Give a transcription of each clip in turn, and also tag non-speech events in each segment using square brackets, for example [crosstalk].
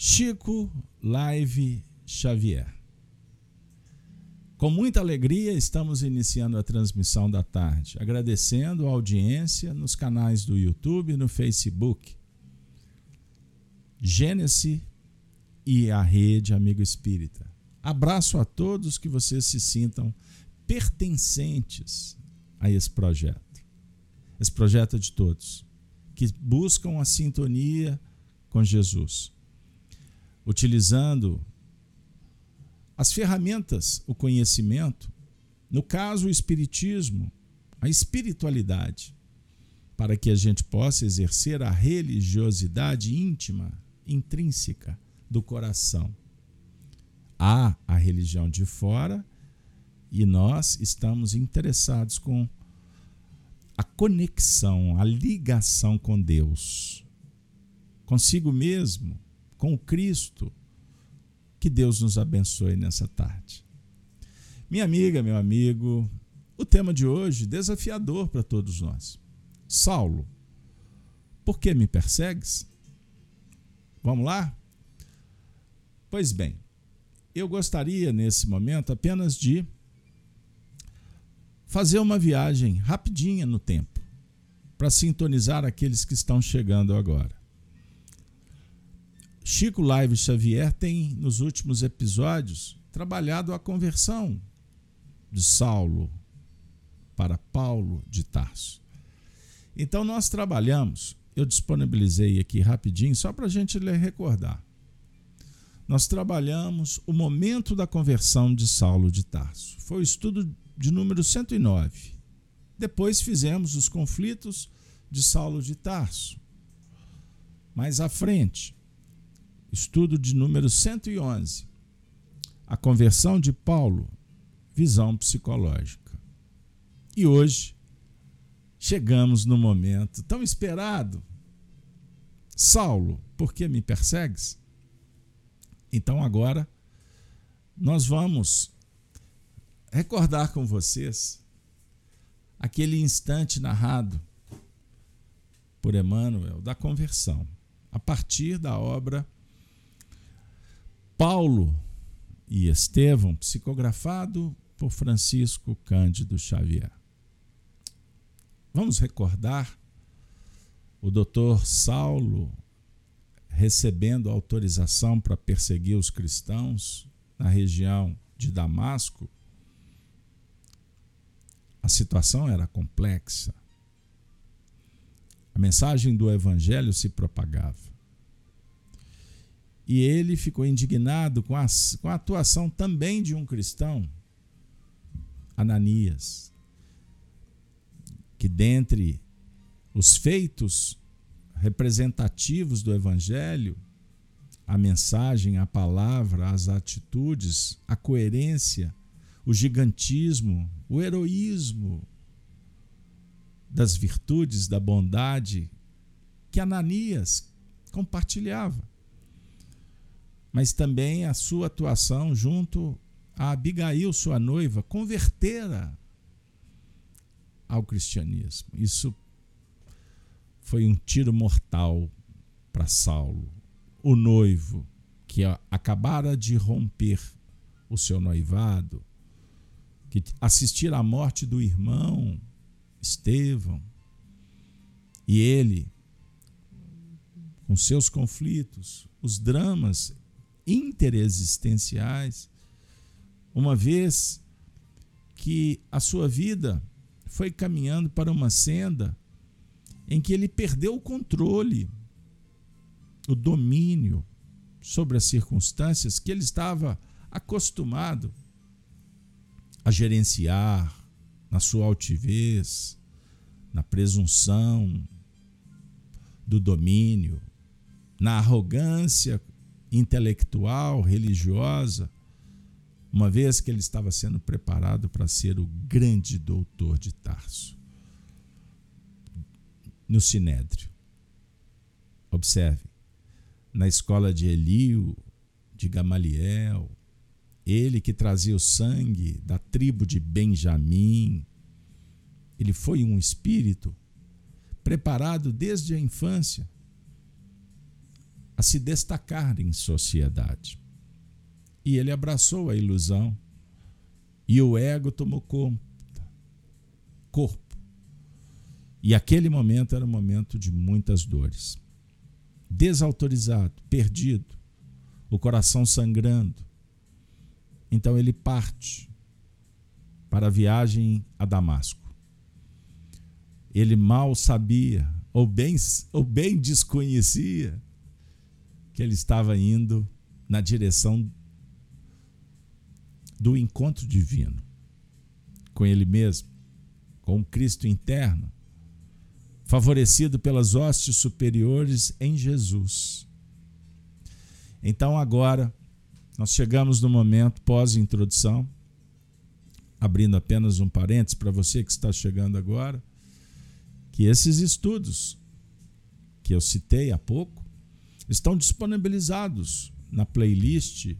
Chico Live Xavier. Com muita alegria, estamos iniciando a transmissão da tarde, agradecendo a audiência nos canais do YouTube e no Facebook. Gênesis e a Rede Amigo Espírita. Abraço a todos que vocês se sintam pertencentes a esse projeto. Esse projeto é de todos, que buscam a sintonia com Jesus utilizando as ferramentas, o conhecimento, no caso, o espiritismo, a espiritualidade, para que a gente possa exercer a religiosidade íntima, intrínseca do coração. Há a religião de fora e nós estamos interessados com a conexão, a ligação com Deus, consigo mesmo, com Cristo. Que Deus nos abençoe nessa tarde. Minha amiga, meu amigo, o tema de hoje desafiador para todos nós. Saulo, por que me persegues? Vamos lá? Pois bem, eu gostaria nesse momento apenas de fazer uma viagem rapidinha no tempo para sintonizar aqueles que estão chegando agora. Chico Live Xavier tem, nos últimos episódios, trabalhado a conversão de Saulo para Paulo de Tarso. Então, nós trabalhamos, eu disponibilizei aqui rapidinho, só para a gente recordar. Nós trabalhamos o momento da conversão de Saulo de Tarso. Foi o estudo de número 109. Depois fizemos os conflitos de Saulo de Tarso. Mais à frente, estudo de número 111. A conversão de Paulo, visão psicológica. E hoje chegamos no momento tão esperado. Saulo, por que me persegues? Então agora nós vamos recordar com vocês aquele instante narrado por Emmanuel da conversão, a partir da obra Paulo e Estevão, psicografado por Francisco Cândido Xavier. Vamos recordar o doutor Saulo recebendo autorização para perseguir os cristãos na região de Damasco. A situação era complexa. A mensagem do evangelho se propagava. E ele ficou indignado com a, com a atuação também de um cristão, Ananias, que dentre os feitos representativos do Evangelho, a mensagem, a palavra, as atitudes, a coerência, o gigantismo, o heroísmo das virtudes, da bondade que Ananias compartilhava mas também a sua atuação junto a Abigail, sua noiva, convertera ao cristianismo. Isso foi um tiro mortal para Saulo, o noivo que acabara de romper o seu noivado, que assistir à morte do irmão Estevão, e ele, com seus conflitos, os dramas interexistenciais, uma vez que a sua vida foi caminhando para uma senda em que ele perdeu o controle, o domínio sobre as circunstâncias que ele estava acostumado a gerenciar na sua altivez, na presunção do domínio, na arrogância intelectual, religiosa, uma vez que ele estava sendo preparado para ser o grande doutor de Tarso. No Sinédrio. Observe, na escola de Elio, de Gamaliel, ele que trazia o sangue da tribo de Benjamim, ele foi um espírito preparado desde a infância a se destacar em sociedade. E ele abraçou a ilusão e o ego tomou conta, corpo. E aquele momento era um momento de muitas dores. Desautorizado, perdido, o coração sangrando. Então ele parte para a viagem a Damasco. Ele mal sabia, ou bem, ou bem desconhecia, que ele estava indo na direção do encontro divino com ele mesmo, com o Cristo interno, favorecido pelas hostes superiores em Jesus. Então agora nós chegamos no momento pós-introdução, abrindo apenas um parênteses para você que está chegando agora, que esses estudos que eu citei há pouco estão disponibilizados na playlist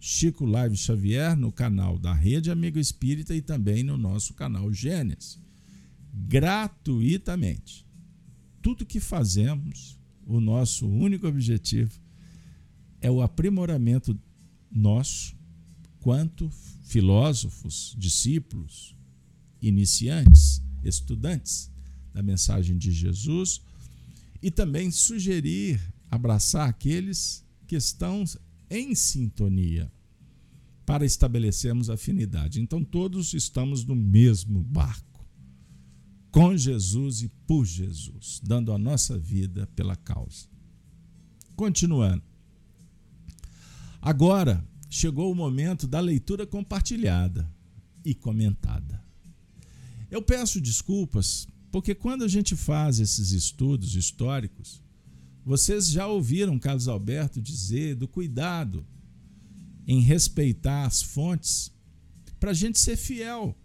Chico Live Xavier no canal da Rede Amigo Espírita e também no nosso canal Gênesis. Gratuitamente. Tudo que fazemos, o nosso único objetivo é o aprimoramento nosso, quanto filósofos, discípulos, iniciantes, estudantes da mensagem de Jesus e também sugerir, abraçar aqueles que estão em sintonia para estabelecermos afinidade. Então todos estamos no mesmo barco, com Jesus e por Jesus, dando a nossa vida pela causa. Continuando. Agora chegou o momento da leitura compartilhada e comentada. Eu peço desculpas porque quando a gente faz esses estudos históricos, vocês já ouviram Carlos Alberto dizer do cuidado em respeitar as fontes para a gente ser fiel.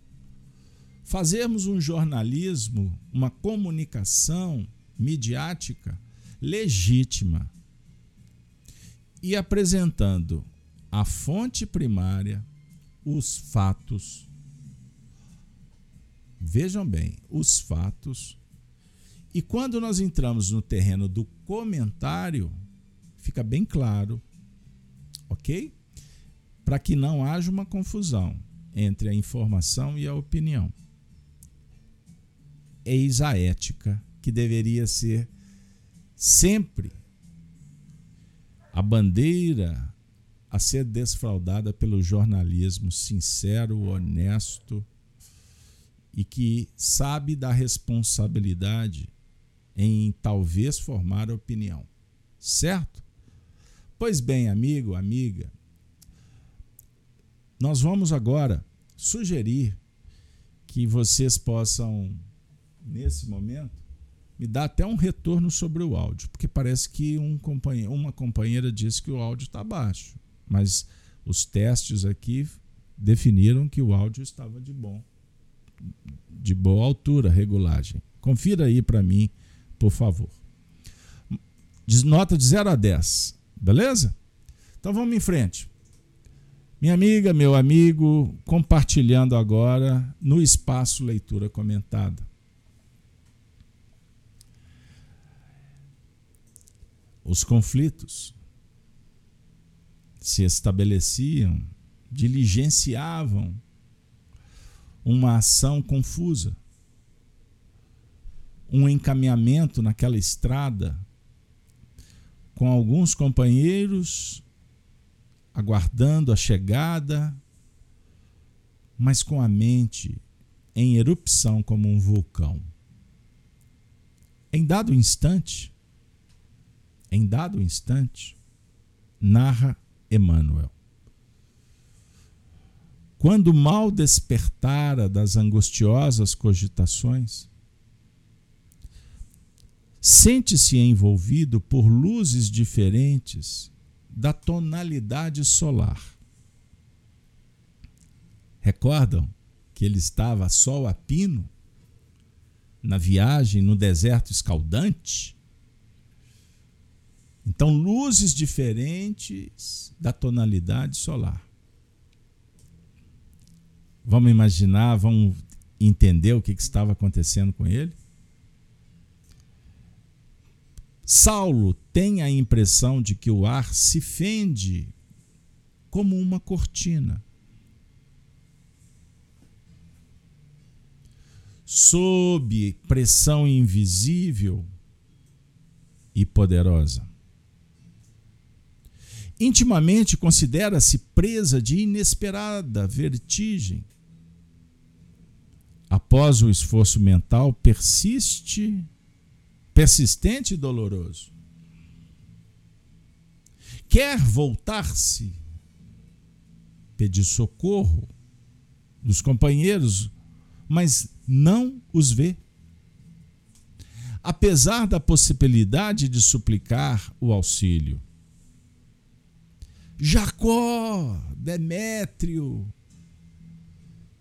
Fazermos um jornalismo, uma comunicação midiática legítima e apresentando a fonte primária, os fatos. Vejam bem, os fatos e quando nós entramos no terreno do comentário, fica bem claro, ok? Para que não haja uma confusão entre a informação e a opinião. Eis a ética que deveria ser sempre a bandeira a ser desfraudada pelo jornalismo sincero, honesto e que sabe da responsabilidade em talvez formar opinião. Certo? Pois bem, amigo, amiga, nós vamos agora sugerir que vocês possam, nesse momento, me dar até um retorno sobre o áudio, porque parece que um companheiro, uma companheira disse que o áudio está baixo, mas os testes aqui definiram que o áudio estava de bom, de boa altura, regulagem. Confira aí para mim por favor. Nota de 0 a 10, beleza? Então vamos em frente. Minha amiga, meu amigo, compartilhando agora no espaço leitura comentada. Os conflitos se estabeleciam, diligenciavam uma ação confusa um encaminhamento naquela estrada com alguns companheiros aguardando a chegada, mas com a mente em erupção como um vulcão. Em dado instante, em dado instante, narra Emmanuel. Quando mal despertara das angustiosas cogitações, sente-se envolvido por luzes diferentes da tonalidade solar. Recordam que ele estava sol a pino na viagem no deserto escaldante? Então, luzes diferentes da tonalidade solar. Vamos imaginar, vamos entender o que estava acontecendo com ele? Saulo tem a impressão de que o ar se fende como uma cortina. Sob pressão invisível e poderosa. Intimamente considera-se presa de inesperada vertigem. Após o esforço mental persiste persistente e doloroso. Quer voltar-se, pedir socorro dos companheiros, mas não os vê. Apesar da possibilidade de suplicar o auxílio. Jacó, Demétrio,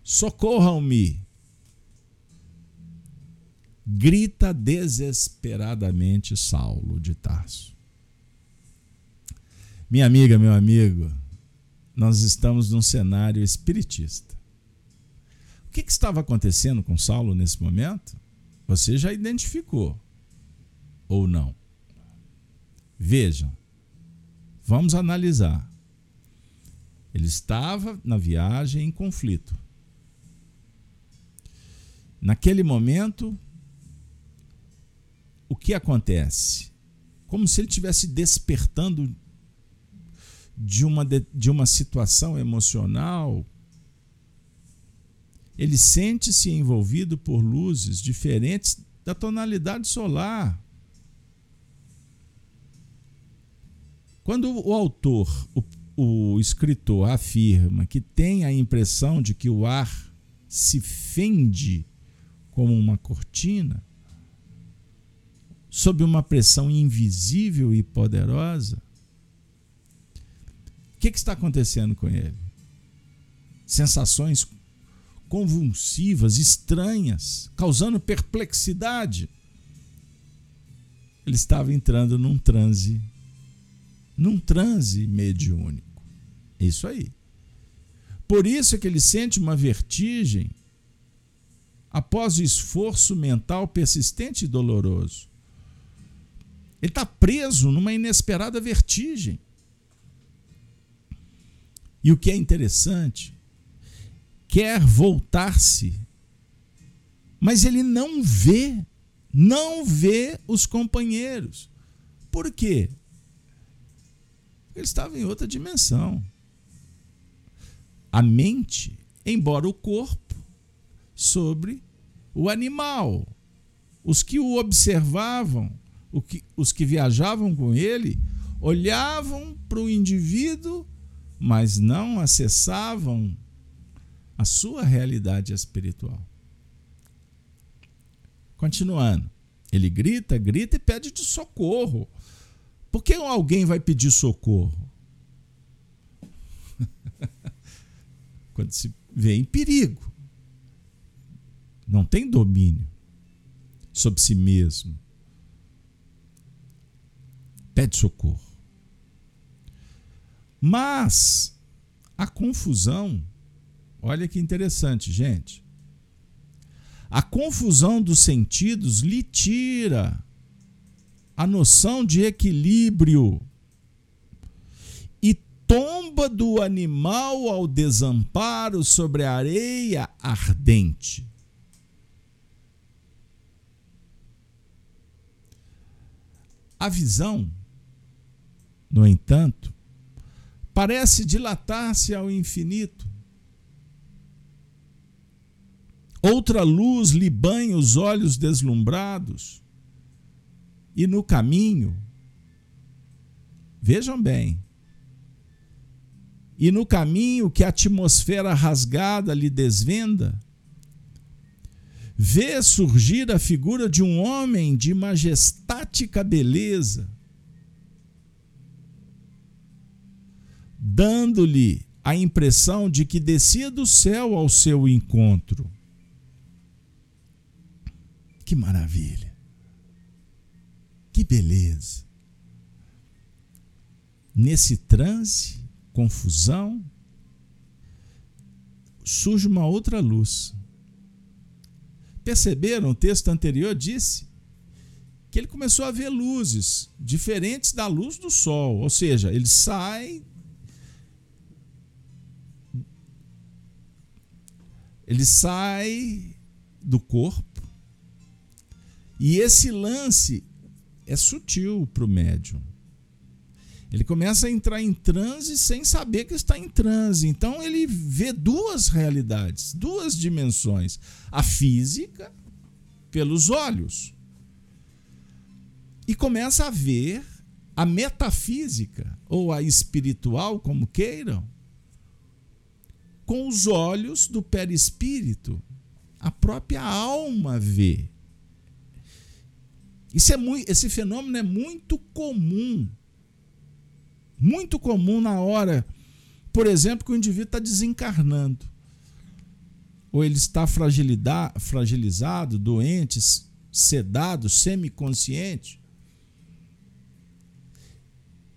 socorram-me grita desesperadamente Saulo de Tarso. Minha amiga, meu amigo, nós estamos num cenário espiritista. O que, que estava acontecendo com Saulo nesse momento? Você já identificou ou não? Vejam, vamos analisar. Ele estava na viagem em conflito. Naquele momento, o que acontece? Como se ele estivesse despertando de uma, de uma situação emocional. Ele sente-se envolvido por luzes diferentes da tonalidade solar. Quando o autor, o, o escritor, afirma que tem a impressão de que o ar se fende como uma cortina, sob uma pressão invisível e poderosa, o que, que está acontecendo com ele? Sensações convulsivas, estranhas, causando perplexidade. Ele estava entrando num transe, num transe mediúnico. Isso aí. Por isso é que ele sente uma vertigem após o esforço mental persistente e doloroso. Ele está preso numa inesperada vertigem. E o que é interessante, quer voltar-se, mas ele não vê, não vê os companheiros. Por quê? Ele estava em outra dimensão. A mente, embora o corpo, sobre o animal. Os que o observavam que, os que viajavam com ele olhavam para o indivíduo, mas não acessavam a sua realidade espiritual. Continuando, ele grita, grita e pede de socorro. Por que alguém vai pedir socorro? [laughs] Quando se vê em perigo, não tem domínio sobre si mesmo pede socorro. Mas a confusão, olha que interessante, gente. A confusão dos sentidos lhe tira a noção de equilíbrio e tomba do animal ao desamparo sobre a areia ardente. A visão, no entanto, parece dilatar-se ao infinito. Outra luz lhe banha os olhos deslumbrados. E no caminho, vejam bem, e no caminho que a atmosfera rasgada lhe desvenda, vê surgir a figura de um homem de majestática beleza, dando-lhe a impressão de que descia do céu ao seu encontro. Que maravilha! Que beleza! Nesse transe, confusão, surge uma outra luz Perceberam? O texto anterior disse que ele começou a ver luzes diferentes da luz do sol, ou seja, ele sai ele sai do corpo e esse lance é sutil para o médium. Ele começa a entrar em transe sem saber que está em transe. Então ele vê duas realidades, duas dimensões: a física pelos olhos e começa a ver a metafísica ou a espiritual, como queiram, com os olhos do perispírito. A própria alma vê. Isso é muito, esse fenômeno é muito comum. Muito comum na hora, por exemplo, que o indivíduo está desencarnando. Ou ele está fragilizado, doente, sedado, semiconsciente.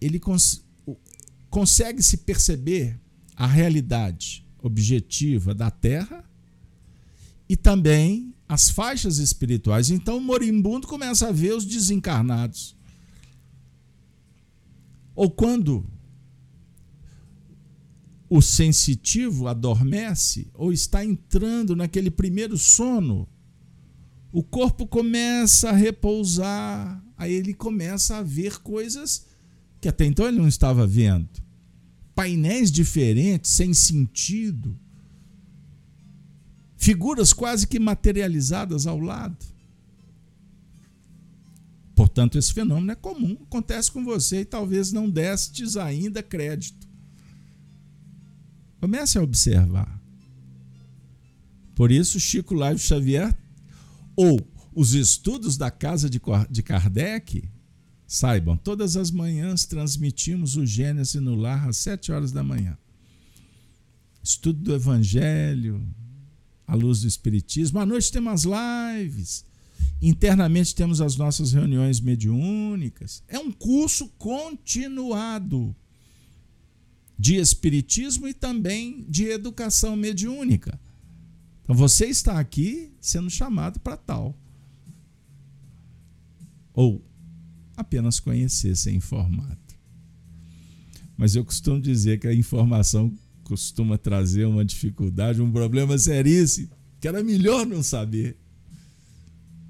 Ele cons consegue se perceber a realidade objetiva da Terra e também as faixas espirituais. Então o moribundo começa a ver os desencarnados. Ou quando o sensitivo adormece ou está entrando naquele primeiro sono, o corpo começa a repousar, aí ele começa a ver coisas que até então ele não estava vendo. Painéis diferentes, sem sentido figuras quase que materializadas ao lado. Portanto, esse fenômeno é comum, acontece com você e talvez não destes ainda crédito. Comece a observar. Por isso, Chico Live Xavier, ou os estudos da casa de Kardec, saibam, todas as manhãs transmitimos o Gênesis no lar às sete horas da manhã. Estudo do Evangelho, à luz do Espiritismo. À noite temos as lives. Internamente temos as nossas reuniões mediúnicas. É um curso continuado de Espiritismo e também de educação mediúnica. Então você está aqui sendo chamado para tal. Ou apenas conhecer, ser informado. Mas eu costumo dizer que a informação costuma trazer uma dificuldade, um problema seríssimo, que era melhor não saber.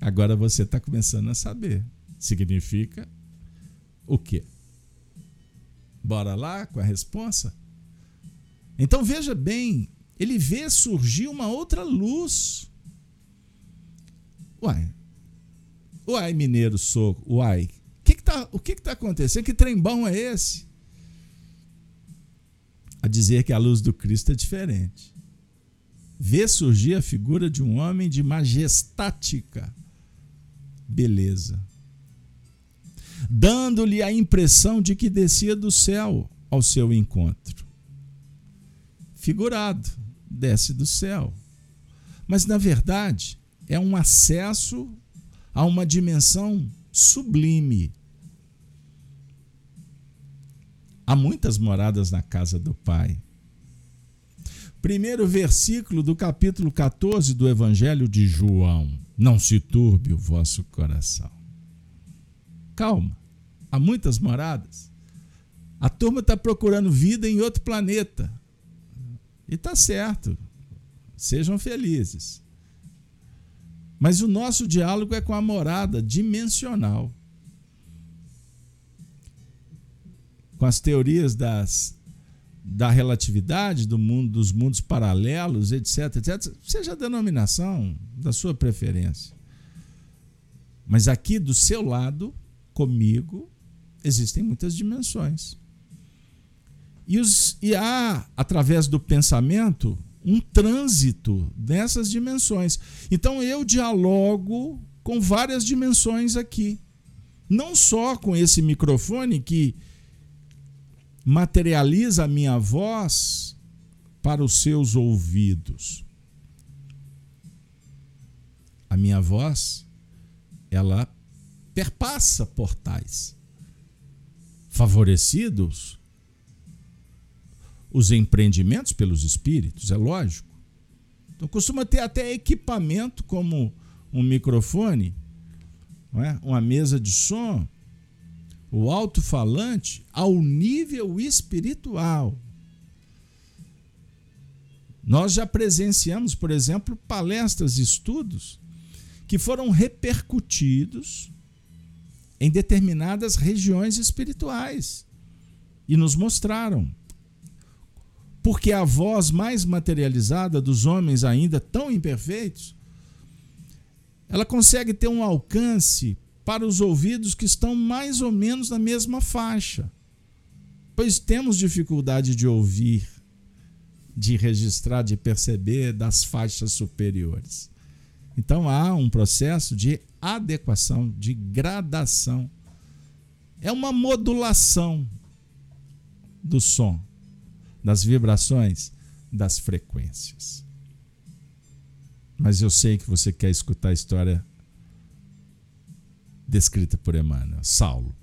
Agora você está começando a saber. Significa o quê? Bora lá com a resposta? Então veja bem, ele vê surgir uma outra luz. Uai, uai, mineiro soco, uai. Tá, o que está acontecendo? Que trem bom é esse? a dizer que a luz do Cristo é diferente. Vê surgir a figura de um homem de majestática beleza, dando-lhe a impressão de que descia do céu ao seu encontro. Figurado, desce do céu. Mas, na verdade, é um acesso a uma dimensão sublime Há muitas moradas na casa do Pai. Primeiro versículo do capítulo 14 do Evangelho de João. Não se turbe o vosso coração. Calma, há muitas moradas. A turma está procurando vida em outro planeta. E está certo. Sejam felizes. Mas o nosso diálogo é com a morada dimensional. Com as teorias das, da relatividade, do mundo, dos mundos paralelos, etc, etc, seja a denominação da sua preferência. Mas aqui do seu lado, comigo, existem muitas dimensões. E, os, e há, através do pensamento, um trânsito dessas dimensões. Então eu dialogo com várias dimensões aqui. Não só com esse microfone que materializa a minha voz para os seus ouvidos. A minha voz, ela perpassa portais. Favorecidos os empreendimentos pelos espíritos, é lógico. Então costuma ter até equipamento como um microfone é? uma mesa de som, o alto-falante, ao nível espiritual. Nós já presenciamos, por exemplo, palestras e estudos que foram repercutidos em determinadas regiões espirituais e nos mostraram. Porque a voz mais materializada dos homens ainda tão imperfeitos, ela consegue ter um alcance para os ouvidos que estão mais ou menos na mesma faixa. Pois temos dificuldade de ouvir de registrar, de perceber das faixas superiores. Então há um processo de adequação, de gradação. É uma modulação do som, das vibrações, das frequências. Mas eu sei que você quer escutar a história descrita por Emmanuel, Saulo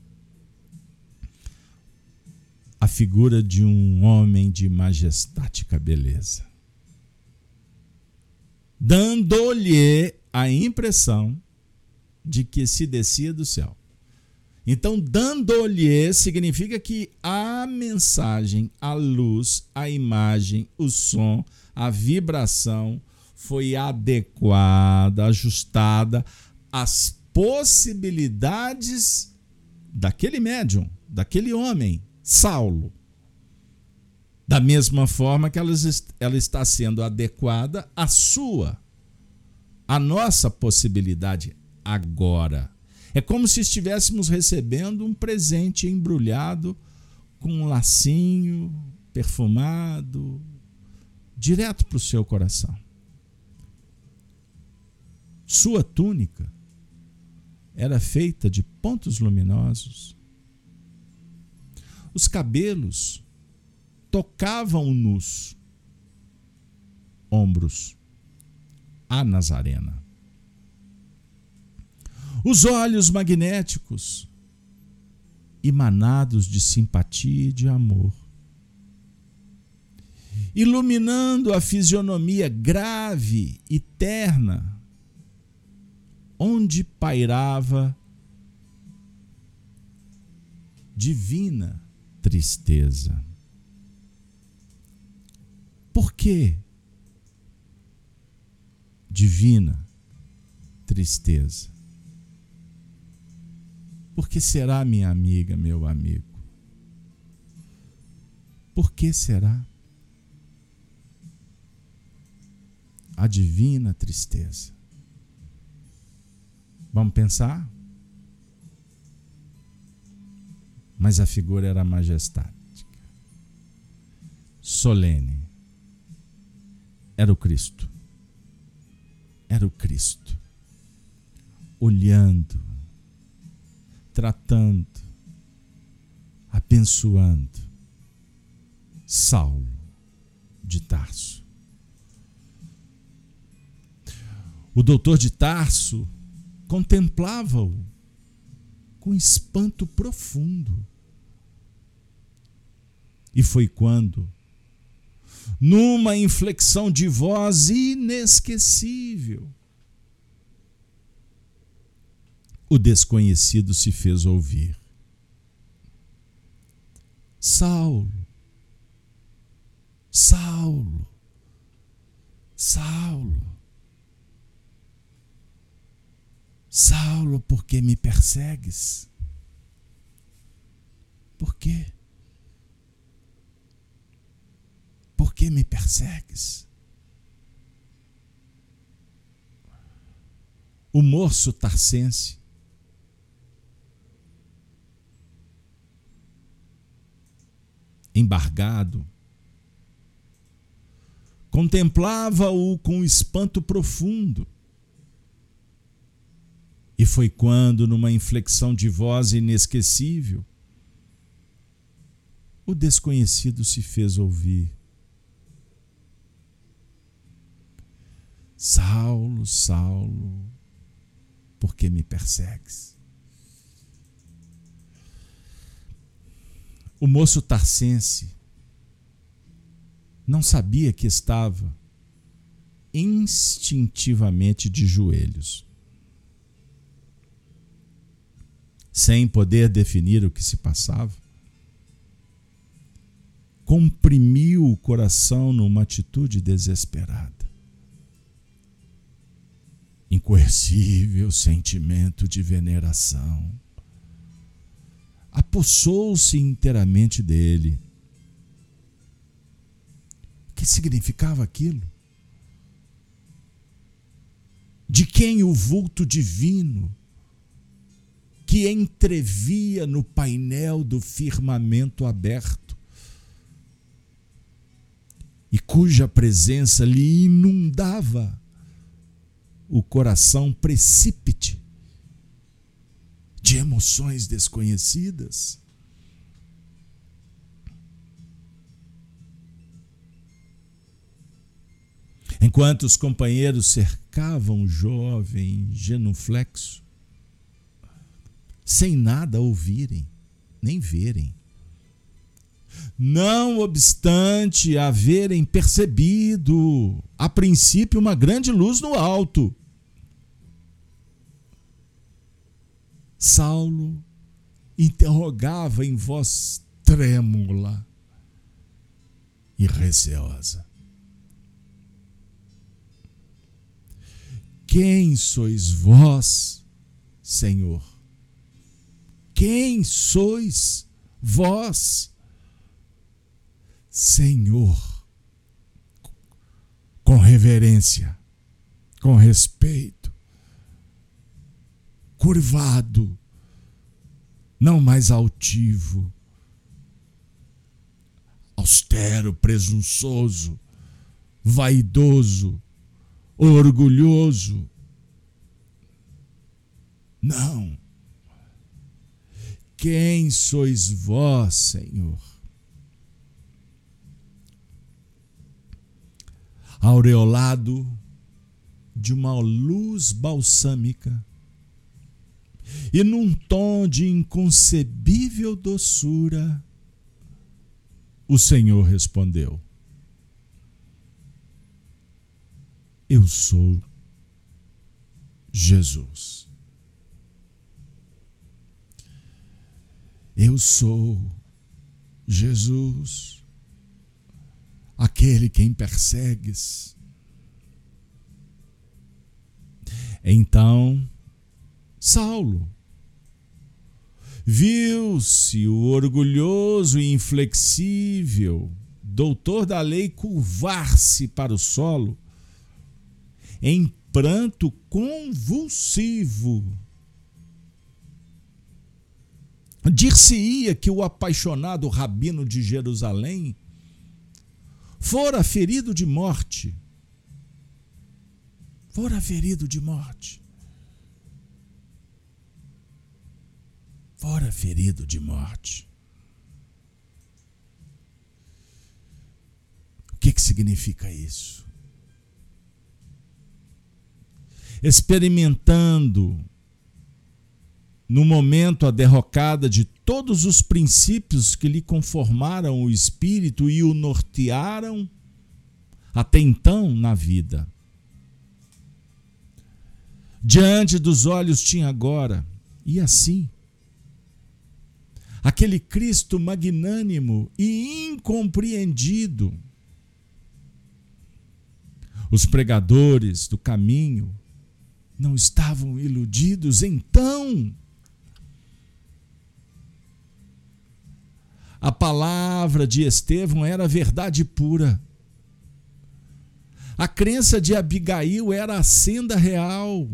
a figura de um homem de majestática beleza, dando-lhe a impressão de que se descia do céu. Então, dando-lhe significa que a mensagem, a luz, a imagem, o som, a vibração foi adequada, ajustada às possibilidades daquele médium, daquele homem Saulo. Da mesma forma que ela, está sendo adequada à sua, à nossa possibilidade agora. É como se estivéssemos recebendo um presente embrulhado com um lacinho perfumado, direto para o seu coração. Sua túnica era feita de pontos luminosos os cabelos tocavam-nos ombros a Nazarena. Os olhos magnéticos, emanados de simpatia e de amor, iluminando a fisionomia grave e terna, onde pairava divina tristeza. Por que divina tristeza? Por que será, minha amiga, meu amigo? Por que será? A divina tristeza. Vamos pensar? mas a figura era majestática, solene. Era o Cristo. Era o Cristo. Olhando, tratando, abençoando Saulo de Tarso. O doutor de Tarso contemplava-o com espanto profundo. E foi quando, numa inflexão de voz inesquecível, o desconhecido se fez ouvir. Saulo, Saulo, Saulo. Saulo, por que me persegues? Por quê? Por que me persegues? O moço tarcense embargado, contemplava-o com espanto profundo. E foi quando, numa inflexão de voz inesquecível, o desconhecido se fez ouvir. Saulo, Saulo, por que me persegues? O moço tarcense não sabia que estava instintivamente de joelhos sem poder definir o que se passava. Comprimiu o coração numa atitude desesperada. Incoercível sentimento de veneração apossou-se inteiramente dele. O que significava aquilo? De quem o vulto divino que entrevia no painel do firmamento aberto e cuja presença lhe inundava o coração precípite de emoções desconhecidas. Enquanto os companheiros cercavam o jovem genuflexo, sem nada ouvirem, nem verem. Não obstante haverem percebido, a princípio, uma grande luz no alto, Saulo interrogava em voz trêmula e receosa: Quem sois vós, Senhor? Quem sois vós, Senhor? Com reverência, com respeito curvado, não mais altivo, austero, presunçoso, vaidoso, orgulhoso. Não. Quem sois vós, Senhor? Aureolado de uma luz balsâmica, e num tom de inconcebível doçura, o Senhor respondeu: Eu sou Jesus. Eu sou Jesus, aquele quem persegues. Então, Saulo. Viu-se o orgulhoso e inflexível doutor da lei curvar-se para o solo em pranto convulsivo. Dir-se-ia que o apaixonado rabino de Jerusalém fora ferido de morte. Fora ferido de morte. fora ferido de morte. O que, que significa isso? Experimentando no momento a derrocada de todos os princípios que lhe conformaram o espírito e o nortearam até então na vida. Diante dos olhos tinha agora, e assim, aquele Cristo magnânimo e incompreendido. Os pregadores do caminho não estavam iludidos, então a palavra de Estevão era verdade pura. A crença de Abigail era a senda real.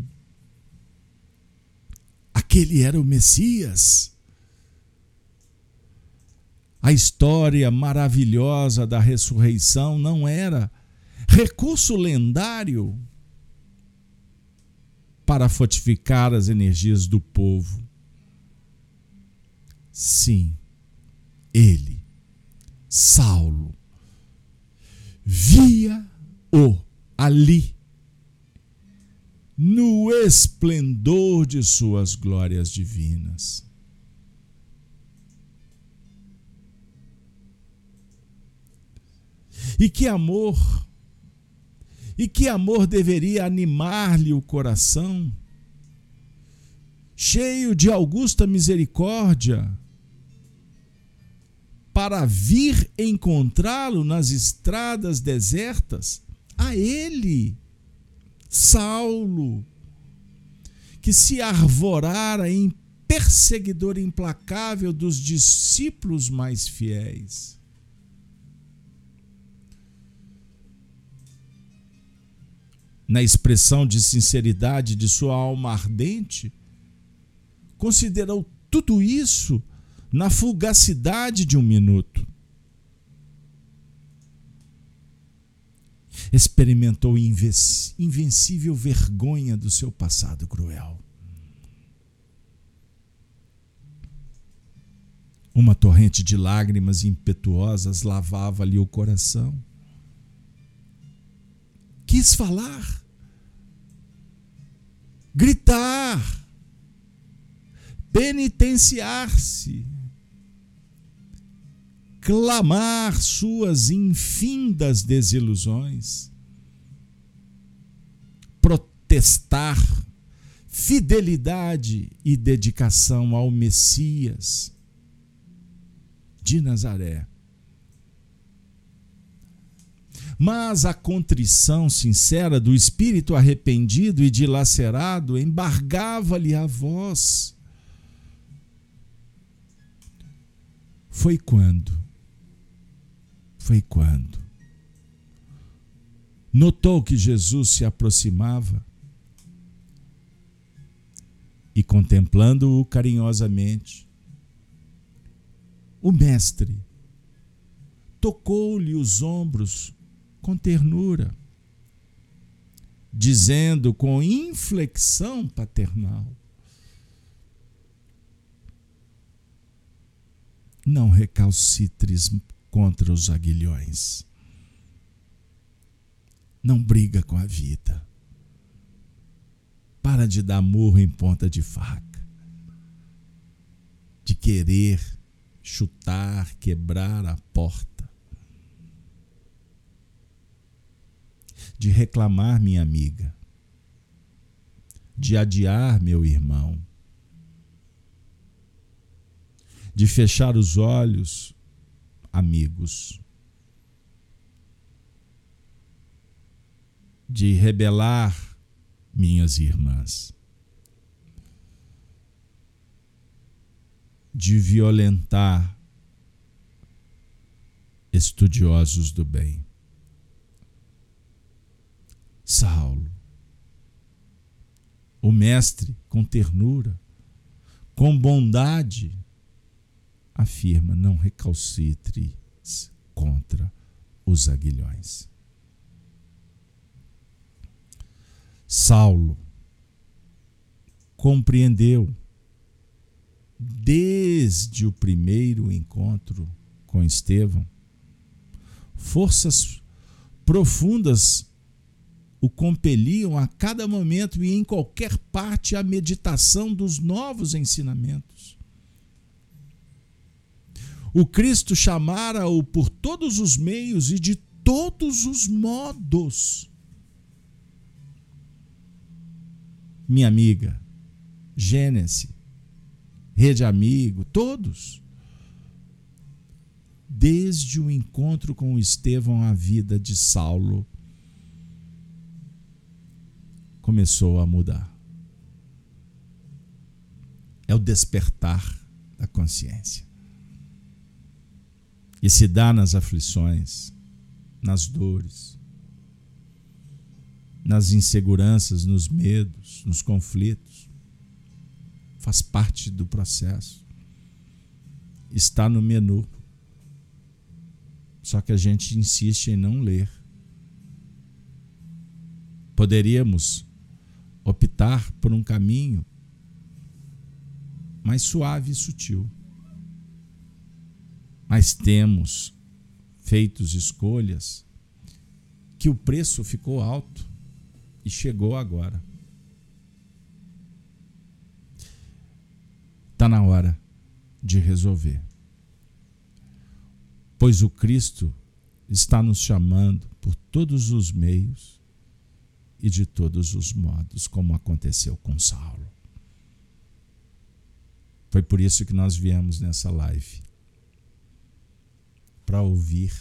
Aquele era o Messias a história maravilhosa da ressurreição não era recurso lendário para fortificar as energias do povo. Sim, ele, Saulo, via-o ali, no esplendor de suas glórias divinas. E que amor! E que amor deveria animar-lhe o coração? cheio de augusta misericórdia, para vir encontrá-lo nas estradas desertas, a ele, Saulo, que se arvorara em perseguidor implacável dos discípulos mais fiéis. Na expressão de sinceridade de sua alma ardente, considerou tudo isso na fugacidade de um minuto. Experimentou invencível vergonha do seu passado cruel. Uma torrente de lágrimas impetuosas lavava-lhe o coração. Quis falar, gritar, penitenciar-se clamar suas infindas desilusões, protestar fidelidade e dedicação ao Messias de Nazaré. Mas a contrição sincera do espírito arrependido e dilacerado embargava-lhe a voz. Foi quando foi quando? Notou que Jesus se aproximava? E, contemplando-o carinhosamente, o Mestre tocou-lhe os ombros com ternura, dizendo com inflexão paternal: Não recalcitres contra os aguilhões. Não briga com a vida. Para de dar murro em ponta de faca. De querer chutar, quebrar a porta. De reclamar, minha amiga. De adiar, meu irmão. De fechar os olhos amigos. De rebelar minhas irmãs. De violentar estudiosos do bem. Saulo, o mestre, com ternura, com bondade, afirma: não recalcitres contra os aguilhões. Saulo compreendeu desde o primeiro encontro com Estevão forças profundas o compeliam a cada momento e em qualquer parte à meditação dos novos ensinamentos. O Cristo chamara-o por todos os meios e de todos os modos. Minha amiga, Gênesis, Rede Amigo, todos. Desde o encontro com Estevão, a vida de Saulo começou a mudar. É o despertar da consciência e se dá nas aflições, nas dores, nas inseguranças, nos medos, nos conflitos. Faz parte do processo. Está no menu. Só que a gente insiste em não ler. Poderíamos optar por um caminho mais suave e sutil mas temos feitos escolhas que o preço ficou alto e chegou agora. Está na hora de resolver. Pois o Cristo está nos chamando por todos os meios e de todos os modos, como aconteceu com Saulo. Foi por isso que nós viemos nessa live para ouvir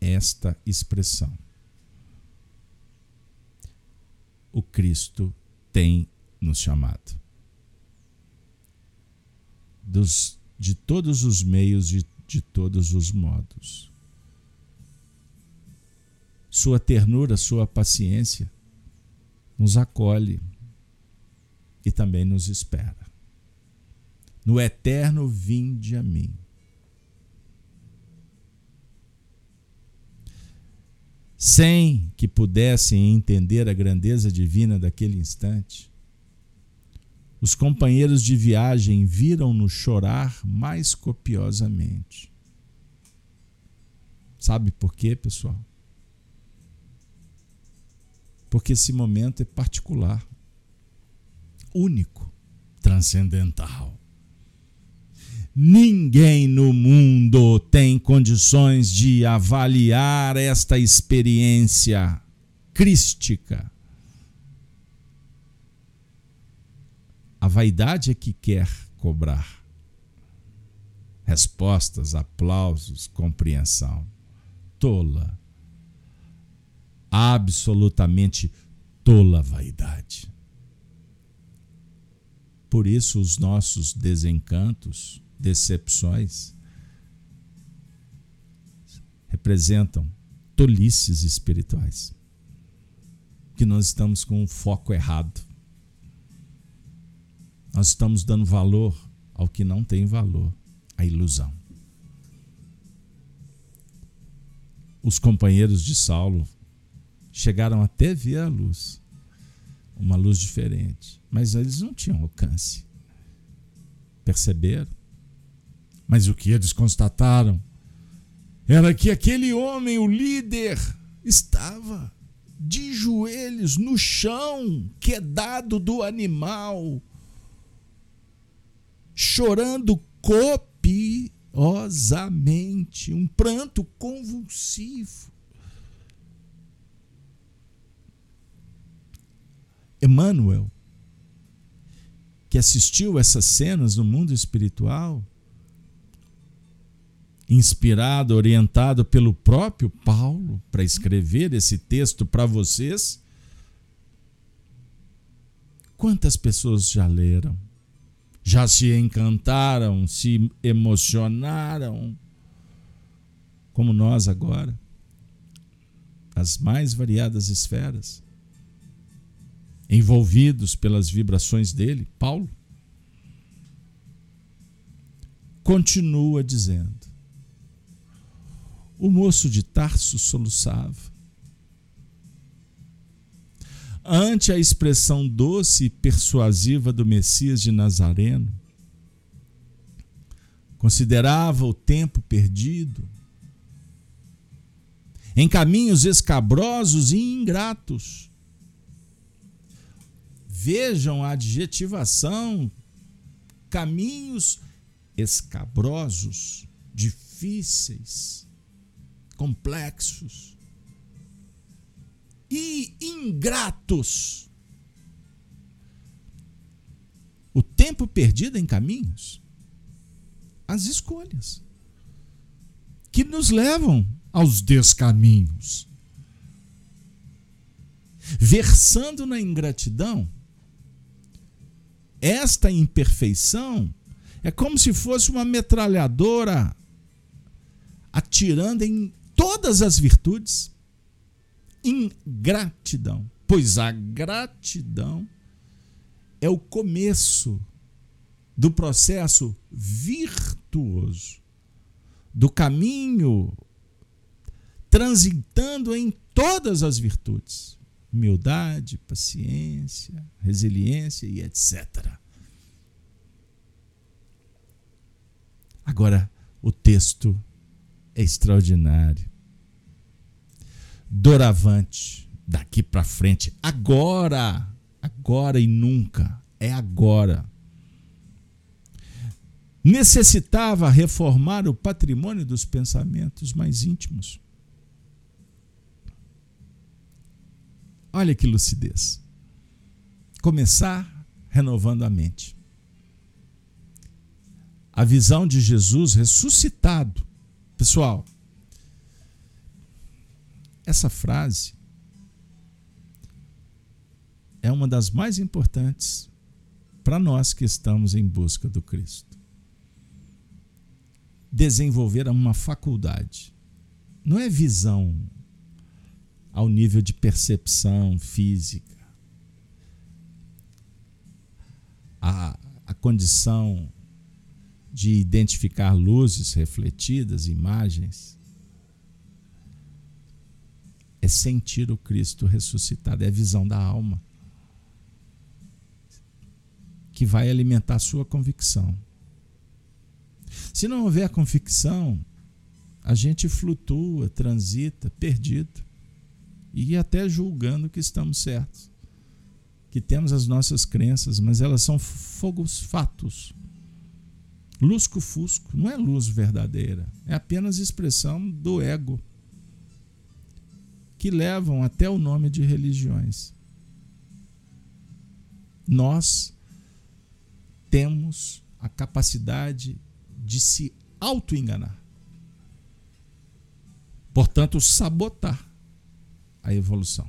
esta expressão. O Cristo tem nos chamado. Dos, de todos os meios, de, de todos os modos. Sua ternura, sua paciência nos acolhe e também nos espera. No eterno vinde a mim. Sem que pudessem entender a grandeza divina daquele instante, os companheiros de viagem viram-no chorar mais copiosamente. Sabe por quê, pessoal? Porque esse momento é particular, único, transcendental. Ninguém no mundo tem condições de avaliar esta experiência crística. A vaidade é que quer cobrar respostas, aplausos, compreensão. Tola. Absolutamente tola vaidade. Por isso, os nossos desencantos decepções representam tolices espirituais. Que nós estamos com um foco errado. Nós estamos dando valor ao que não tem valor, a ilusão. Os companheiros de Saulo chegaram até ver a luz, uma luz diferente, mas eles não tinham alcance. Perceberam? Mas o que eles constataram era que aquele homem, o líder, estava de joelhos no chão, quedado do animal, chorando copiosamente, um pranto convulsivo. Emmanuel, que assistiu essas cenas no mundo espiritual, inspirado, orientado pelo próprio Paulo para escrever esse texto para vocês? Quantas pessoas já leram? Já se encantaram, se emocionaram, como nós agora, as mais variadas esferas, envolvidos pelas vibrações dele, Paulo? Continua dizendo: o moço de Tarso soluçava. Ante a expressão doce e persuasiva do Messias de Nazareno, considerava o tempo perdido em caminhos escabrosos e ingratos. Vejam a adjetivação: caminhos escabrosos, difíceis complexos e ingratos. O tempo perdido em caminhos, as escolhas que nos levam aos descaminhos. Versando na ingratidão, esta imperfeição é como se fosse uma metralhadora atirando em todas as virtudes, ingratidão. Pois a gratidão é o começo do processo virtuoso, do caminho transitando em todas as virtudes: humildade, paciência, resiliência e etc. Agora, o texto é extraordinário doravante, daqui para frente, agora, agora e nunca, é agora. Necessitava reformar o patrimônio dos pensamentos mais íntimos. Olha que lucidez. Começar renovando a mente. a visão de Jesus ressuscitado. Pessoal, essa frase é uma das mais importantes para nós que estamos em busca do Cristo. Desenvolver uma faculdade. Não é visão ao nível de percepção física. A, a condição de identificar luzes refletidas, imagens. É sentir o Cristo ressuscitado, é a visão da alma que vai alimentar a sua convicção. Se não houver convicção, a gente flutua, transita, perdido e até julgando que estamos certos, que temos as nossas crenças, mas elas são fogos fatos. Lusco-fusco, não é luz verdadeira, é apenas expressão do ego, que levam até o nome de religiões. Nós temos a capacidade de se auto-enganar. Portanto, sabotar a evolução,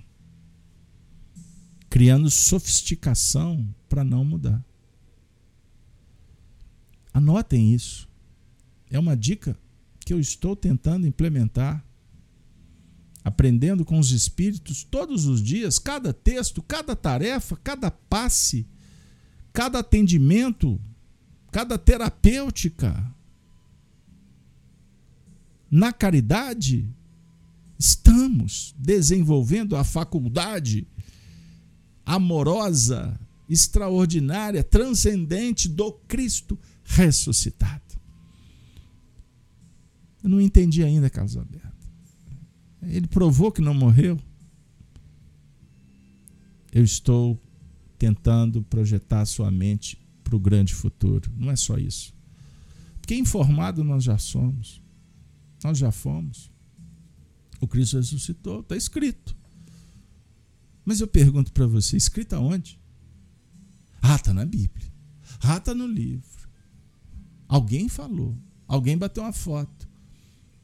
criando sofisticação para não mudar. Anotem isso. É uma dica que eu estou tentando implementar, aprendendo com os espíritos todos os dias, cada texto, cada tarefa, cada passe cada atendimento, cada terapêutica. Na caridade, estamos desenvolvendo a faculdade amorosa, extraordinária, transcendente do Cristo ressuscitado. Eu não entendi ainda, Carlos Alberto. Ele provou que não morreu. Eu estou tentando projetar sua mente para o grande futuro. Não é só isso. Porque informado nós já somos. Nós já fomos. O Cristo ressuscitou, está escrito. Mas eu pergunto para você: escrito aonde? Ah, está na Bíblia. Ah, está no livro. Alguém falou. Alguém bateu uma foto.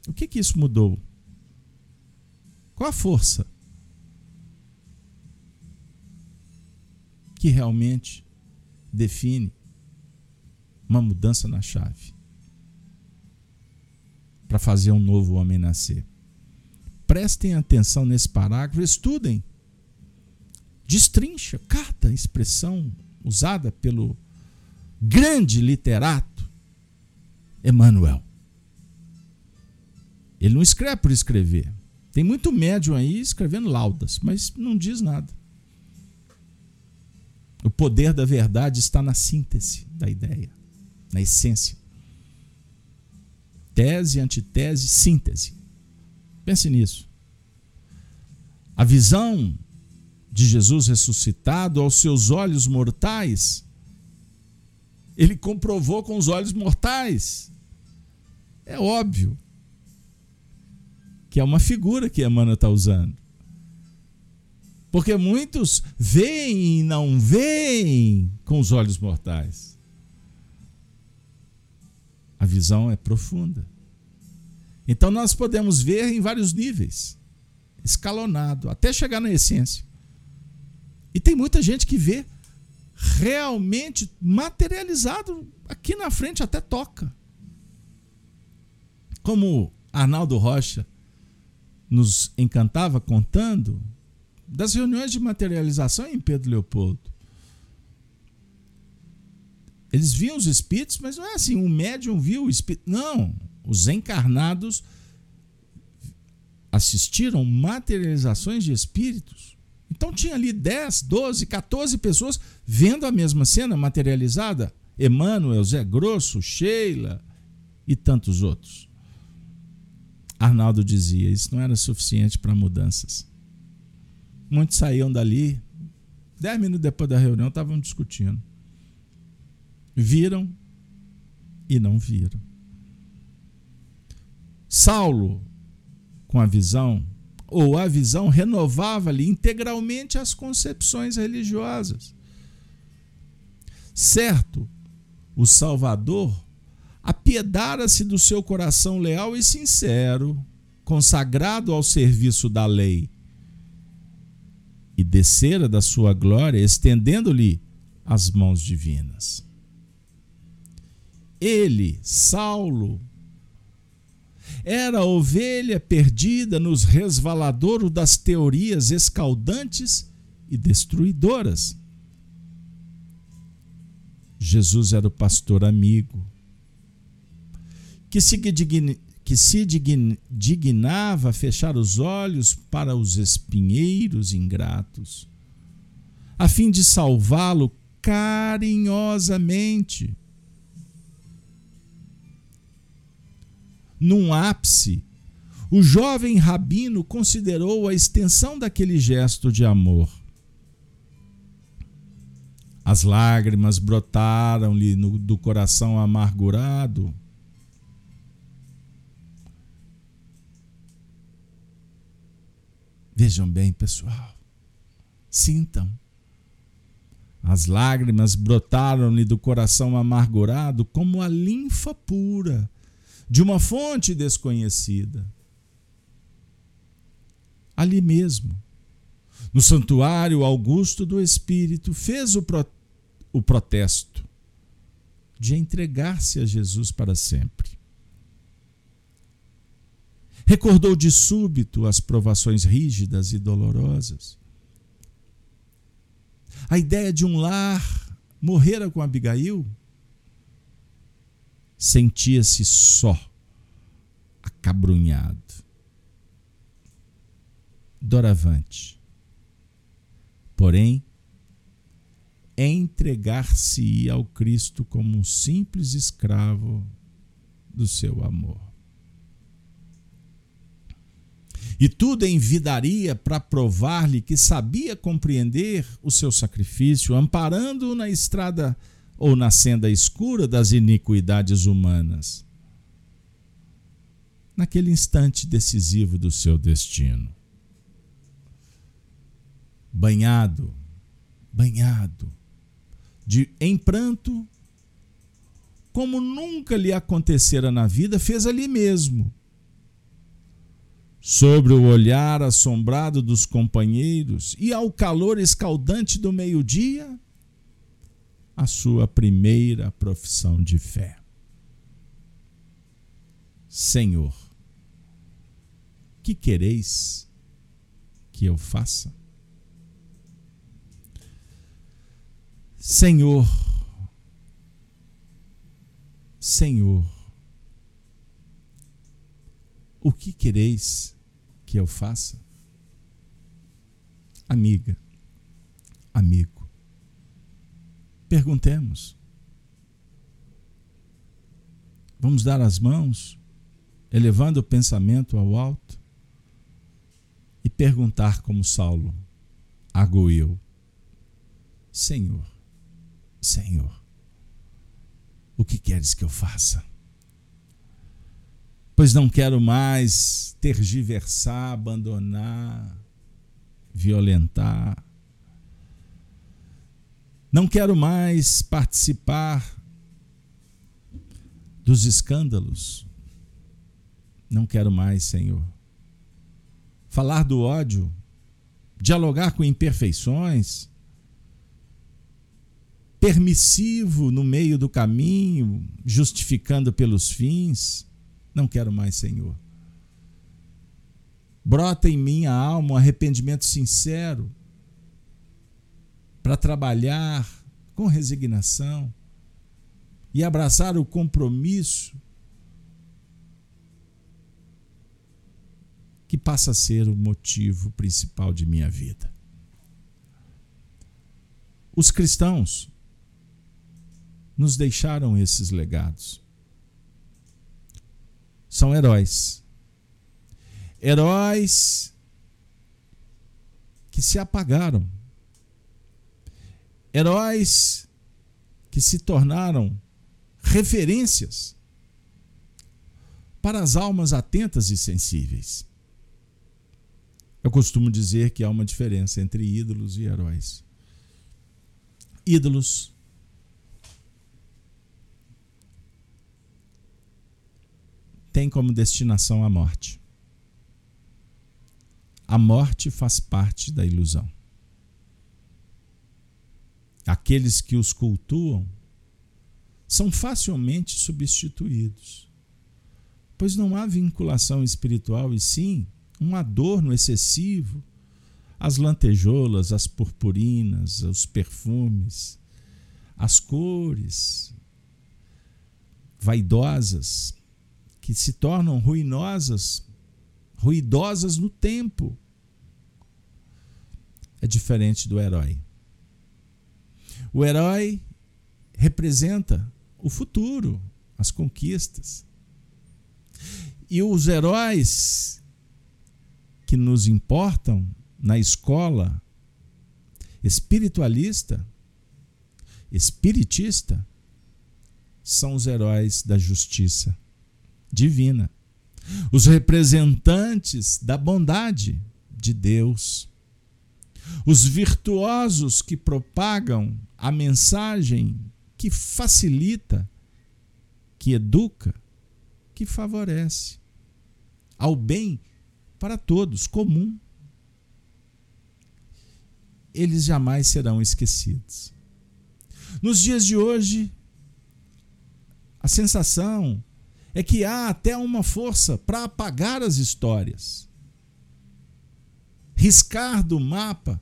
O que, que isso mudou? Qual a força? que realmente define uma mudança na chave para fazer um novo homem nascer. Prestem atenção nesse parágrafo, estudem. Destrincha cada expressão usada pelo grande literato Emmanuel. Ele não escreve por escrever. Tem muito médium aí escrevendo laudas, mas não diz nada. O poder da verdade está na síntese da ideia, na essência. Tese, antitese, síntese. Pense nisso. A visão de Jesus ressuscitado aos seus olhos mortais, ele comprovou com os olhos mortais. É óbvio que é uma figura que Emmanuel está usando. Porque muitos veem e não veem com os olhos mortais. A visão é profunda. Então nós podemos ver em vários níveis, escalonado, até chegar na essência. E tem muita gente que vê realmente materializado aqui na frente, até toca. Como Arnaldo Rocha nos encantava contando, das reuniões de materialização em Pedro Leopoldo. Eles viam os espíritos, mas não é assim, um médium viu o espírito. Não, os encarnados assistiram materializações de espíritos. Então tinha ali 10, 12, 14 pessoas vendo a mesma cena materializada. Emmanuel, Zé Grosso, Sheila e tantos outros. Arnaldo dizia: isso não era suficiente para mudanças. Muitos saíam dali. Dez minutos depois da reunião, estavam discutindo. Viram e não viram. Saulo, com a visão, ou a visão, renovava-lhe integralmente as concepções religiosas. Certo, o Salvador apiedara-se do seu coração leal e sincero, consagrado ao serviço da lei, e descera da sua glória, estendendo-lhe as mãos divinas. Ele, Saulo, era ovelha perdida nos resvaladouros das teorias escaldantes e destruidoras. Jesus era o pastor amigo, que se, que se dignava fechar os olhos para os espinheiros ingratos, a fim de salvá-lo carinhosamente. Num ápice, o jovem rabino considerou a extensão daquele gesto de amor. As lágrimas brotaram-lhe do coração amargurado. Vejam bem, pessoal. Sintam. As lágrimas brotaram-lhe do coração amargurado como a linfa pura de uma fonte desconhecida. Ali mesmo, no santuário augusto do Espírito, fez o, pro, o protesto de entregar-se a Jesus para sempre. Recordou de súbito as provações rígidas e dolorosas. A ideia de um lar morrera com Abigail sentia-se só, acabrunhado. Doravante. Porém, entregar-se ao Cristo como um simples escravo do seu amor. E tudo envidaria para provar-lhe que sabia compreender o seu sacrifício, amparando-o na estrada ou na senda escura das iniquidades humanas. Naquele instante decisivo do seu destino. Banhado, banhado, de em pranto, como nunca lhe acontecera na vida, fez ali mesmo. Sobre o olhar assombrado dos companheiros e ao calor escaldante do meio-dia, a sua primeira profissão de fé. Senhor, que quereis que eu faça? Senhor, Senhor, o que quereis que eu faça? Amiga, amigo, Perguntemos. Vamos dar as mãos, elevando o pensamento ao alto e perguntar como Saulo arguiu: Senhor, Senhor, o que queres que eu faça? Pois não quero mais tergiversar, abandonar, violentar, não quero mais participar dos escândalos. Não quero mais, Senhor. Falar do ódio, dialogar com imperfeições, permissivo no meio do caminho, justificando pelos fins. Não quero mais, Senhor. Brota em minha alma um arrependimento sincero para trabalhar com resignação e abraçar o compromisso que passa a ser o motivo principal de minha vida. Os cristãos nos deixaram esses legados. São heróis. Heróis que se apagaram heróis que se tornaram referências para as almas atentas e sensíveis. Eu costumo dizer que há uma diferença entre ídolos e heróis. Ídolos como destinação a morte. A morte faz parte da ilusão. Aqueles que os cultuam são facilmente substituídos, pois não há vinculação espiritual e sim um adorno excessivo, as lantejoulas, as purpurinas, os perfumes, as cores vaidosas que se tornam ruinosas, ruidosas no tempo. É diferente do herói. O herói representa o futuro, as conquistas. E os heróis que nos importam na escola espiritualista, espiritista, são os heróis da justiça divina, os representantes da bondade de Deus, os virtuosos que propagam a mensagem que facilita, que educa, que favorece ao bem para todos, comum. Eles jamais serão esquecidos. Nos dias de hoje, a sensação é que há até uma força para apagar as histórias, riscar do mapa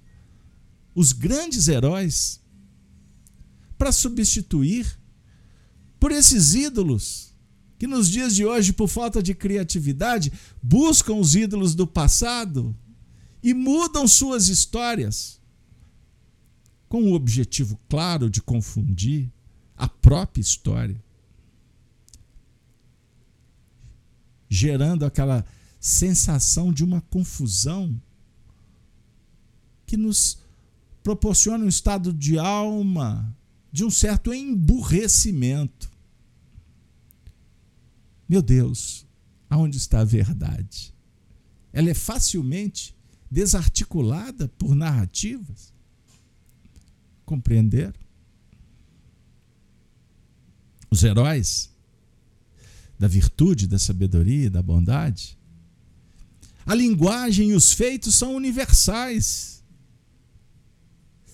os grandes heróis para substituir por esses ídolos que nos dias de hoje, por falta de criatividade, buscam os ídolos do passado e mudam suas histórias com o objetivo claro de confundir a própria história, gerando aquela sensação de uma confusão que nos proporciona um estado de alma de um certo emburrecimento. Meu Deus, aonde está a verdade? Ela é facilmente desarticulada por narrativas. Compreender? Os heróis da virtude, da sabedoria, da bondade. A linguagem e os feitos são universais.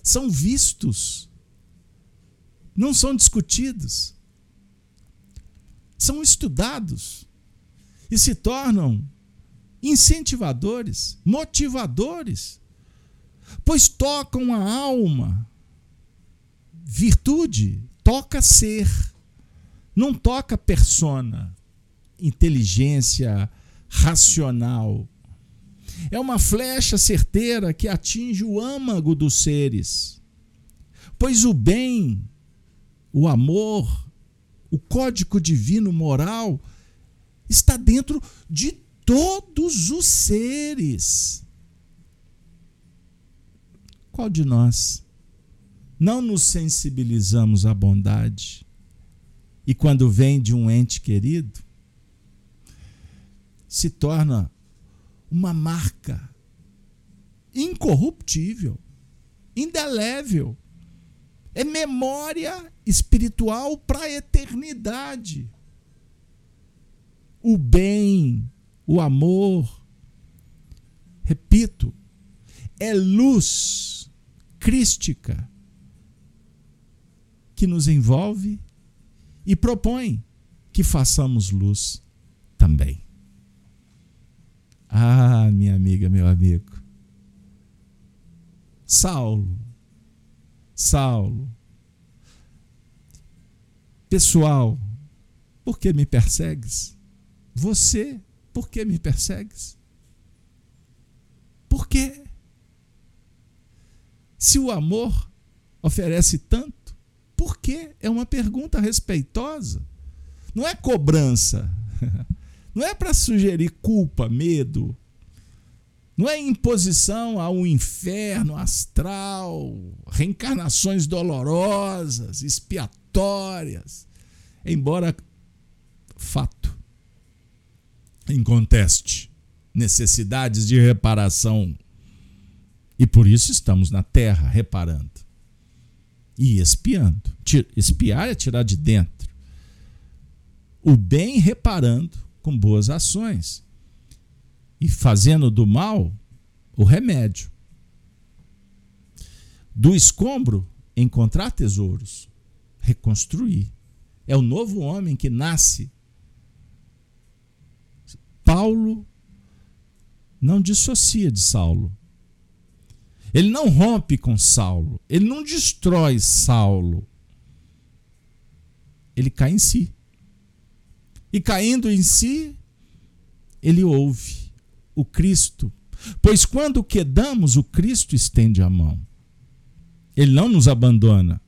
São vistos não são discutidos, são estudados e se tornam incentivadores, motivadores, pois tocam a alma. Virtude toca ser, não toca persona, inteligência racional. É uma flecha certeira que atinge o âmago dos seres. Pois o bem o amor, o código divino moral está dentro de todos os seres. Qual de nós não nos sensibilizamos à bondade e quando vem de um ente querido se torna uma marca incorruptível, indelével é memória espiritual para a eternidade. O bem, o amor, repito, é luz crística que nos envolve e propõe que façamos luz também. Ah, minha amiga, meu amigo. Saulo Saulo. Pessoal, por que me persegues? Você, por que me persegues? Por quê? Se o amor oferece tanto, quê? É uma pergunta respeitosa. Não é cobrança. [laughs] Não é para sugerir culpa, medo, não é imposição ao inferno astral, reencarnações dolorosas, expiatórias. Embora fato, inconteste, necessidades de reparação. E por isso estamos na terra reparando e espiando. Espiar é tirar de dentro. O bem reparando com boas ações e fazendo do mal o remédio. Do escombro, encontrar tesouros, reconstruir. É o novo homem que nasce. Paulo não dissocia de Saulo. Ele não rompe com Saulo. Ele não destrói Saulo. Ele cai em si. E caindo em si, ele ouve o Cristo. Pois quando quedamos, o Cristo estende a mão. Ele não nos abandona.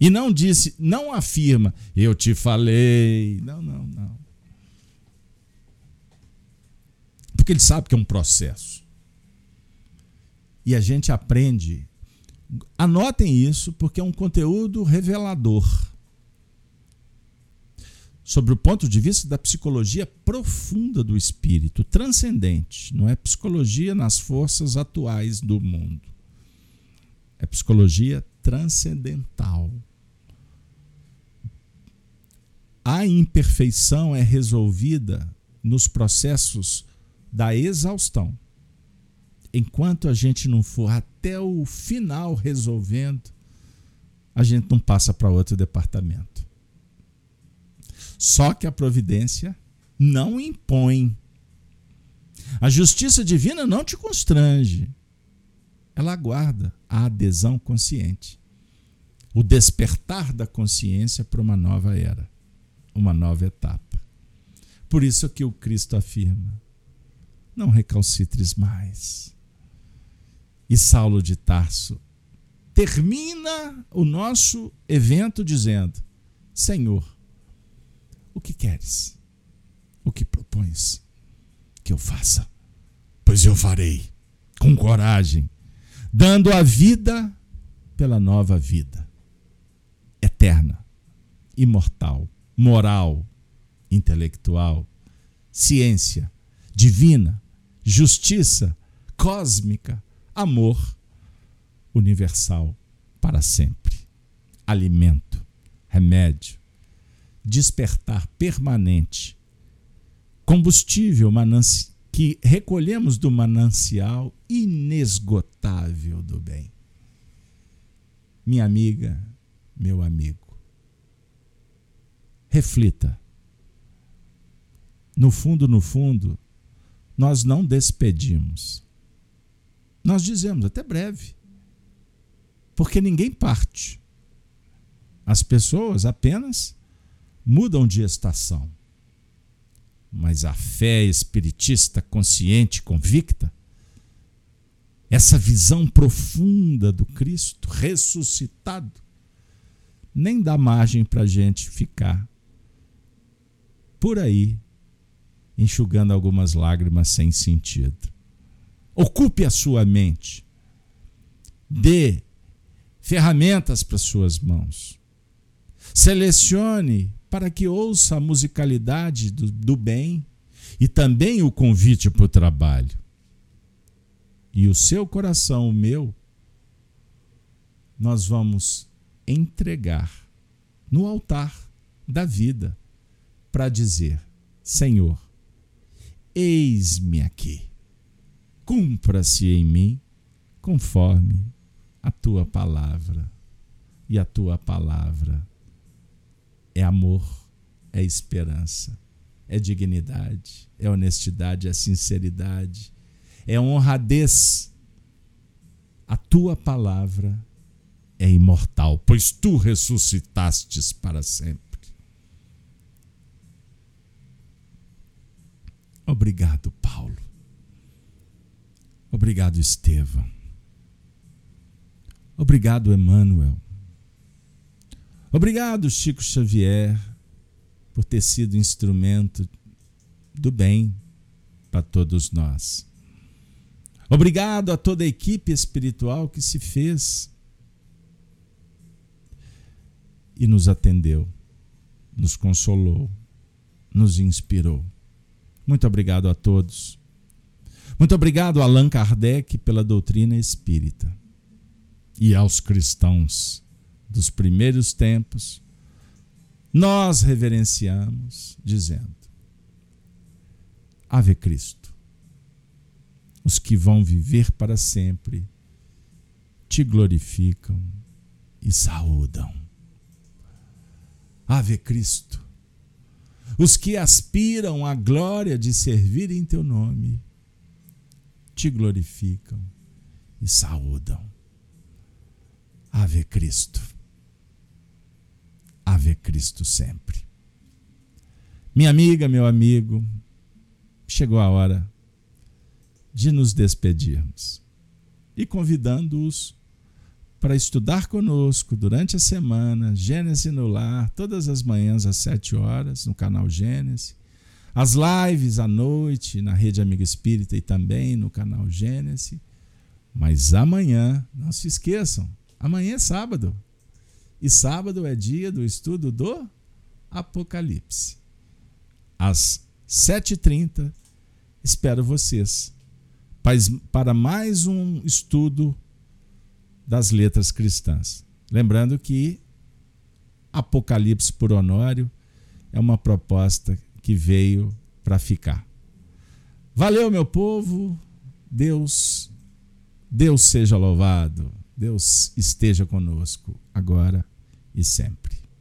E não disse, não afirma, eu te falei. Não, não, não. Porque ele sabe que é um processo. E a gente aprende. Anotem isso, porque é um conteúdo revelador. Sobre o ponto de vista da psicologia profunda do espírito, transcendente. Não é psicologia nas forças atuais do mundo. É psicologia transcendental. A imperfeição é resolvida nos processos da exaustão. Enquanto a gente não for até o final resolvendo, a gente não passa para outro departamento. Só que a providência não impõe. A justiça divina não te constrange. Ela aguarda a adesão consciente. O despertar da consciência para uma nova era, uma nova etapa. Por isso que o Cristo afirma: não recalcitres mais. E Saulo de Tarso termina o nosso evento dizendo: Senhor, o que queres? O que propões que eu faça? Pois eu farei, com coragem, dando a vida pela nova vida, eterna, imortal, moral, intelectual, ciência, divina, justiça, cósmica, amor universal para sempre. Alimento, remédio, despertar permanente, combustível que recolhemos do manancial inesgotável do bem. Minha amiga, meu amigo, reflita. No fundo, no fundo, nós não despedimos. Nós dizemos até breve. Porque ninguém parte. As pessoas apenas mudam de estação. Mas a fé espiritista consciente, convicta, essa visão profunda do Cristo ressuscitado, nem dá margem para a gente ficar por aí enxugando algumas lágrimas sem sentido. Ocupe a sua mente. Dê ferramentas para suas mãos. Selecione para que ouça a musicalidade do, do bem e também o convite para o trabalho e o seu coração, o meu, nós vamos entregar no altar da vida para dizer: Senhor, eis-me aqui, cumpra-se em mim conforme a tua palavra. E a tua palavra é amor, é esperança, é dignidade, é honestidade, é sinceridade é honradez. A tua palavra é imortal, pois tu ressuscitastes para sempre. Obrigado, Paulo. Obrigado, Estevão. Obrigado, Emmanuel. Obrigado, Chico Xavier, por ter sido instrumento do bem para todos nós. Obrigado a toda a equipe espiritual que se fez e nos atendeu, nos consolou, nos inspirou. Muito obrigado a todos. Muito obrigado Allan Kardec pela doutrina espírita e aos cristãos dos primeiros tempos. Nós reverenciamos dizendo: Ave Cristo. Os que vão viver para sempre te glorificam e saúdam. Ave Cristo. Os que aspiram à glória de servir em teu nome te glorificam e saúdam. Ave Cristo. Ave Cristo sempre. Minha amiga, meu amigo, chegou a hora de nos despedirmos e convidando-os para estudar conosco durante a semana, Gênesis no Lar, todas as manhãs às 7 horas, no canal Gênesis. As lives à noite na Rede Amiga Espírita e também no canal Gênesis. Mas amanhã, não se esqueçam, amanhã é sábado. E sábado é dia do estudo do Apocalipse. Às 7h30, espero vocês para mais um estudo das letras cristãs. Lembrando que Apocalipse por Honório é uma proposta que veio para ficar. Valeu, meu povo. Deus, Deus seja louvado. Deus esteja conosco agora e sempre.